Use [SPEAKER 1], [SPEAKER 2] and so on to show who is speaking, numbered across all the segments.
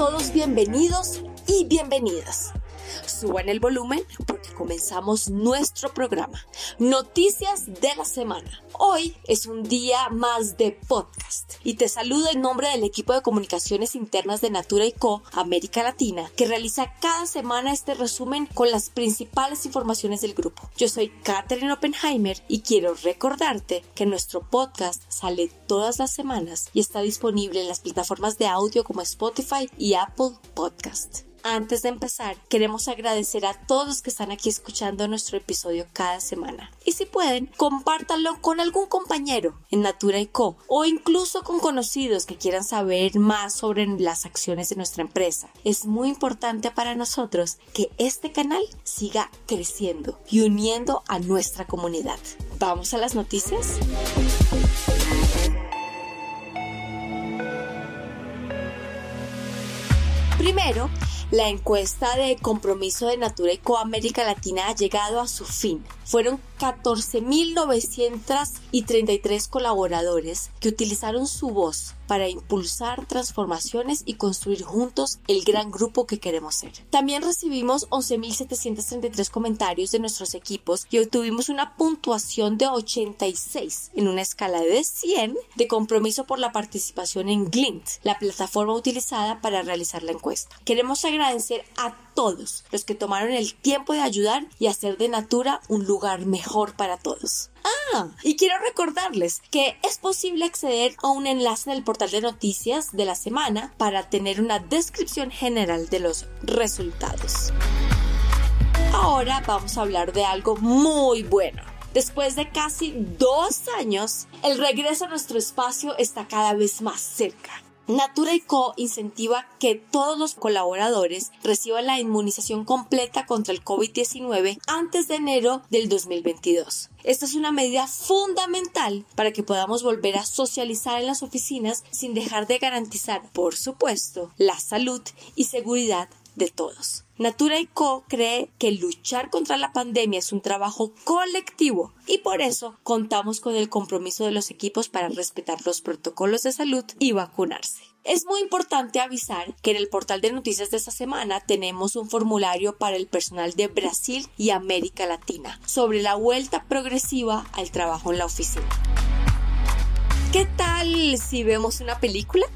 [SPEAKER 1] todos bienvenidos y bienvenidas. Suban el volumen porque comenzamos nuestro programa. Noticias de la semana. Hoy es un día más de podcast y te saludo en nombre del equipo de comunicaciones internas de Natura y Co América Latina que realiza cada semana este resumen con las principales informaciones del grupo. Yo soy Katherine Oppenheimer y quiero recordarte que nuestro podcast sale todas las semanas y está disponible en las plataformas de audio como Spotify y Apple Podcast. Antes de empezar, queremos agradecer a todos los que están aquí escuchando nuestro episodio cada semana. Y si pueden, compártanlo con algún compañero en Natura y Co. o incluso con conocidos que quieran saber más sobre las acciones de nuestra empresa. Es muy importante para nosotros que este canal siga creciendo y uniendo a nuestra comunidad. ¿Vamos a las noticias? Primero, la encuesta de compromiso de Natura y América Latina ha llegado a su fin. Fueron 14.933 colaboradores que utilizaron su voz para impulsar transformaciones y construir juntos el gran grupo que queremos ser. También recibimos 11.733 comentarios de nuestros equipos y obtuvimos una puntuación de 86 en una escala de 100 de compromiso por la participación en Glint, la plataforma utilizada para realizar la encuesta. Queremos agradecer a todos los que tomaron el tiempo de ayudar y hacer de Natura un lugar mejor para todos. Ah, y quiero recordarles que es posible acceder a un enlace en el portal de noticias de la semana para tener una descripción general de los resultados. Ahora vamos a hablar de algo muy bueno. Después de casi dos años, el regreso a nuestro espacio está cada vez más cerca. Natura Co incentiva que todos los colaboradores reciban la inmunización completa contra el COVID-19 antes de enero del 2022. Esta es una medida fundamental para que podamos volver a socializar en las oficinas sin dejar de garantizar, por supuesto, la salud y seguridad de todos. Natura y Co cree que luchar contra la pandemia es un trabajo colectivo y por eso contamos con el compromiso de los equipos para respetar los protocolos de salud y vacunarse. Es muy importante avisar que en el portal de noticias de esta semana tenemos un formulario para el personal de Brasil y América Latina sobre la vuelta progresiva al trabajo en la oficina. ¿Qué tal si vemos una película?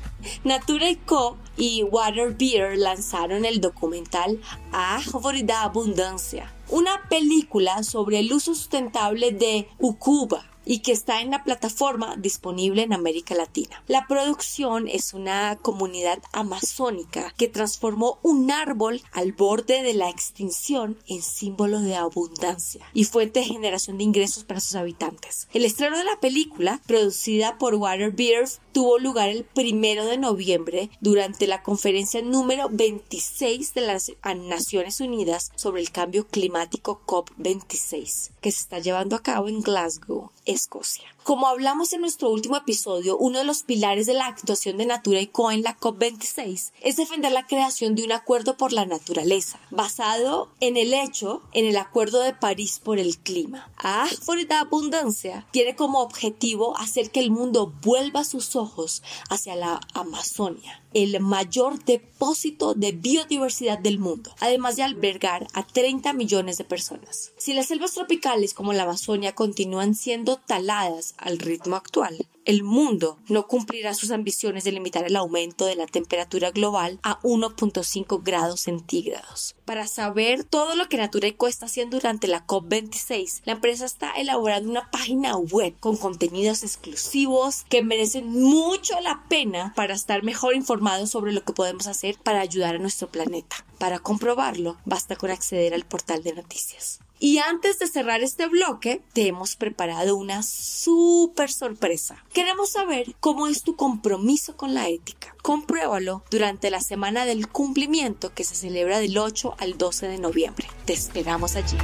[SPEAKER 1] Natura Co. y Water Beer lanzaron el documental A de Abundancia, una película sobre el uso sustentable de Ukuba, y que está en la plataforma disponible en América Latina. La producción es una comunidad amazónica que transformó un árbol al borde de la extinción en símbolo de abundancia y fuente de generación de ingresos para sus habitantes. El estreno de la película, producida por Waterbeard, tuvo lugar el primero de noviembre durante la conferencia número 26 de las Naciones Unidas sobre el cambio climático COP26, que se está llevando a cabo en Glasgow, Escocia. Como hablamos en nuestro último episodio, uno de los pilares de la actuación de Natura y Co en la COP26 es defender la creación de un acuerdo por la naturaleza, basado en el hecho en el Acuerdo de París por el clima. Ah, por la abundancia tiene como objetivo hacer que el mundo vuelva sus ojos hacia la Amazonia el mayor depósito de biodiversidad del mundo, además de albergar a 30 millones de personas. Si las selvas tropicales como la Amazonia continúan siendo taladas al ritmo actual, el mundo no cumplirá sus ambiciones de limitar el aumento de la temperatura global a 1.5 grados centígrados. Para saber todo lo que Natura Eco está haciendo durante la COP26, la empresa está elaborando una página web con contenidos exclusivos que merecen mucho la pena para estar mejor informados sobre lo que podemos hacer para ayudar a nuestro planeta. Para comprobarlo, basta con acceder al portal de noticias. Y antes de cerrar este bloque, te hemos preparado una súper sorpresa. Queremos saber cómo es tu compromiso con la ética. Compruébalo durante la semana del cumplimiento que se celebra del 8 al 12 de noviembre. Te esperamos allí.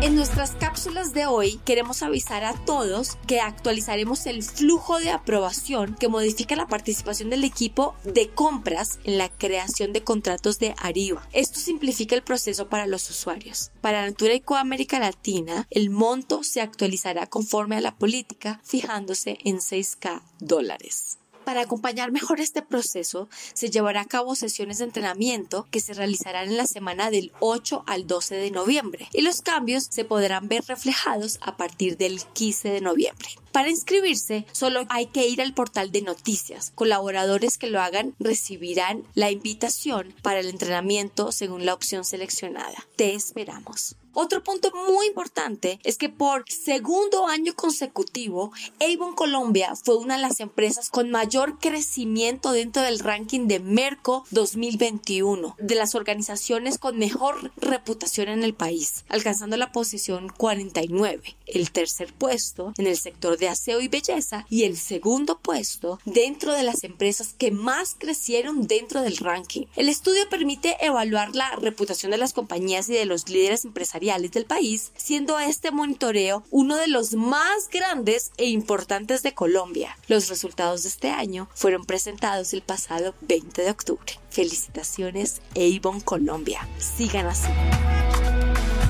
[SPEAKER 1] En nuestras cápsulas de hoy queremos avisar a todos que actualizaremos el flujo de aprobación que modifica la participación del equipo de compras en la creación de contratos de Arriba. Esto simplifica el proceso para los usuarios. Para Natura y América Latina, el monto se actualizará conforme a la política, fijándose en 6K dólares. Para acompañar mejor este proceso, se llevará a cabo sesiones de entrenamiento que se realizarán en la semana del 8 al 12 de noviembre y los cambios se podrán ver reflejados a partir del 15 de noviembre. Para inscribirse, solo hay que ir al portal de noticias. Colaboradores que lo hagan recibirán la invitación para el entrenamiento según la opción seleccionada. Te esperamos. Otro punto muy importante es que por segundo año consecutivo, Avon Colombia fue una de las empresas con mayor crecimiento dentro del ranking de Merco 2021, de las organizaciones con mejor reputación en el país, alcanzando la posición 49, el tercer puesto en el sector de aseo y belleza y el segundo puesto dentro de las empresas que más crecieron dentro del ranking. El estudio permite evaluar la reputación de las compañías y de los líderes empresariales del país, siendo este monitoreo uno de los más grandes e importantes de Colombia. Los resultados de este año fueron presentados el pasado 20 de octubre. Felicitaciones Avon Colombia. Sigan así.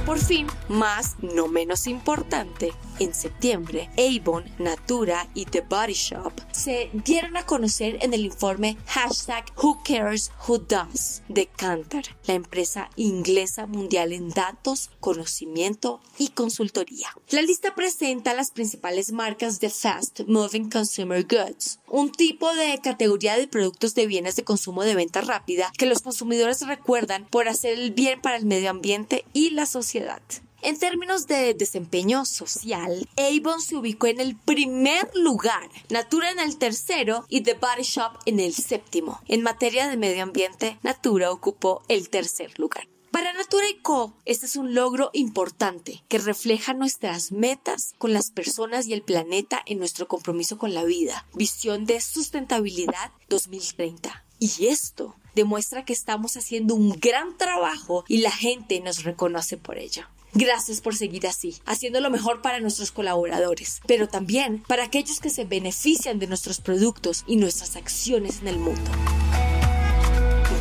[SPEAKER 1] Por fin, más no menos importante, en septiembre, Avon, Natura y The Body Shop se dieron a conocer en el informe hashtag Who Cares Who Does de Cantor, la empresa inglesa mundial en datos, conocimiento y consultoría. La lista presenta las principales marcas de Fast Moving Consumer Goods, un tipo de categoría de productos de bienes de consumo de venta rápida que los consumidores recuerdan por hacer el bien para el medio ambiente y la sociedad en términos de desempeño social, Avon se ubicó en el primer lugar, Natura en el tercero y The Body Shop en el séptimo. En materia de medio ambiente, Natura ocupó el tercer lugar. Para Natura Co, este es un logro importante que refleja nuestras metas con las personas y el planeta en nuestro compromiso con la vida. Visión de sustentabilidad 2030. Y esto demuestra que estamos haciendo un gran trabajo y la gente nos reconoce por ello. Gracias por seguir así, haciendo lo mejor para nuestros colaboradores, pero también para aquellos que se benefician de nuestros productos y nuestras acciones en el mundo.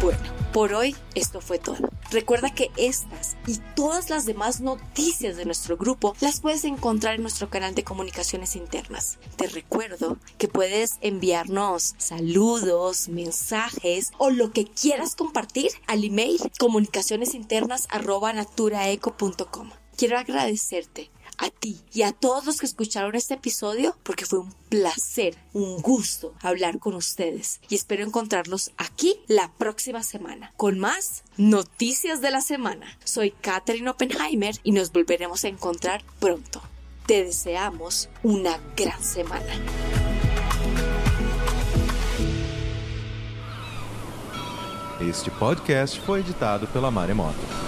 [SPEAKER 1] Bueno, por hoy esto fue todo. Recuerda que estas y todas las demás noticias de nuestro grupo las puedes encontrar en nuestro canal de comunicaciones internas. Te recuerdo que puedes enviarnos saludos, mensajes o lo que quieras compartir al email comunicacionesinternas@naturaeco.com. Quiero agradecerte a ti y a todos los que escucharon este episodio porque fue un placer, un gusto hablar con ustedes y espero encontrarlos aquí la próxima semana con más noticias de la semana. Soy Katherine Oppenheimer y nos volveremos a encontrar pronto. Te deseamos una gran semana.
[SPEAKER 2] Este podcast foi editado pela Maremoto.